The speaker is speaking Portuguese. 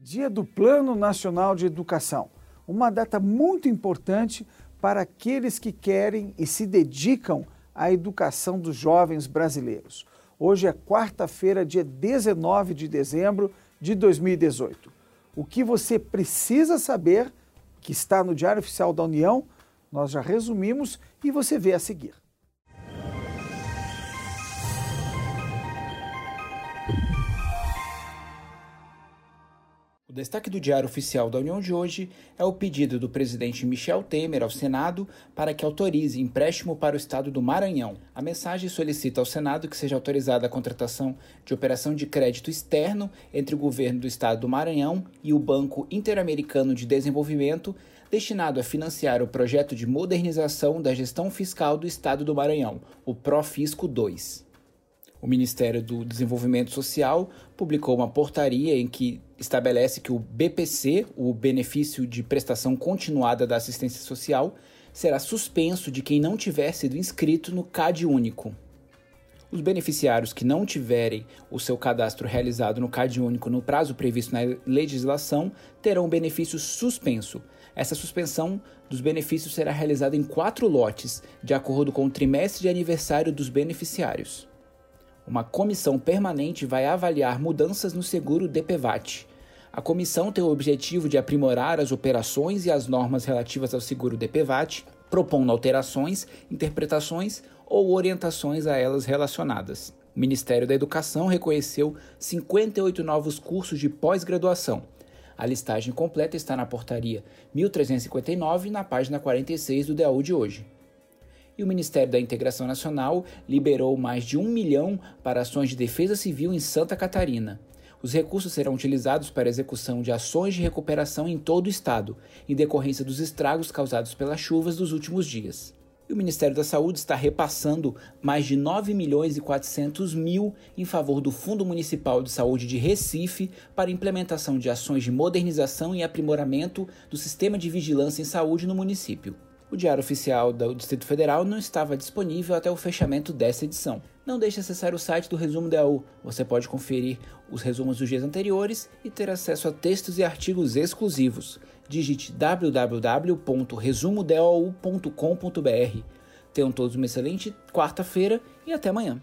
Dia do Plano Nacional de Educação, uma data muito importante para aqueles que querem e se dedicam à educação dos jovens brasileiros. Hoje é quarta-feira, dia 19 de dezembro de 2018. O que você precisa saber, que está no Diário Oficial da União, nós já resumimos e você vê a seguir. Destaque do Diário Oficial da União de hoje é o pedido do presidente Michel Temer ao Senado para que autorize empréstimo para o estado do Maranhão. A mensagem solicita ao Senado que seja autorizada a contratação de operação de crédito externo entre o governo do estado do Maranhão e o Banco Interamericano de Desenvolvimento, destinado a financiar o projeto de modernização da gestão fiscal do estado do Maranhão, o Profisco 2. O Ministério do Desenvolvimento Social publicou uma portaria em que estabelece que o BPC, o Benefício de Prestação Continuada da Assistência Social, será suspenso de quem não tiver sido inscrito no CAD Único. Os beneficiários que não tiverem o seu cadastro realizado no CAD Único no prazo previsto na legislação terão o benefício suspenso. Essa suspensão dos benefícios será realizada em quatro lotes, de acordo com o trimestre de aniversário dos beneficiários. Uma comissão permanente vai avaliar mudanças no seguro DPVAT. A comissão tem o objetivo de aprimorar as operações e as normas relativas ao seguro DPVAT, propondo alterações, interpretações ou orientações a elas relacionadas. O Ministério da Educação reconheceu 58 novos cursos de pós-graduação. A listagem completa está na portaria 1359 na página 46 do DAU de hoje e o Ministério da Integração Nacional liberou mais de um milhão para ações de defesa civil em Santa Catarina. Os recursos serão utilizados para a execução de ações de recuperação em todo o estado, em decorrência dos estragos causados pelas chuvas dos últimos dias. E o Ministério da Saúde está repassando mais de 9 milhões e 400 mil em favor do Fundo Municipal de Saúde de Recife para implementação de ações de modernização e aprimoramento do sistema de vigilância em saúde no município. O Diário Oficial do Distrito Federal não estava disponível até o fechamento dessa edição. Não deixe de acessar o site do Resumo DAU. Você pode conferir os resumos dos dias anteriores e ter acesso a textos e artigos exclusivos. Digite www.resumodau.com.br. Tenham todos uma excelente quarta-feira e até amanhã.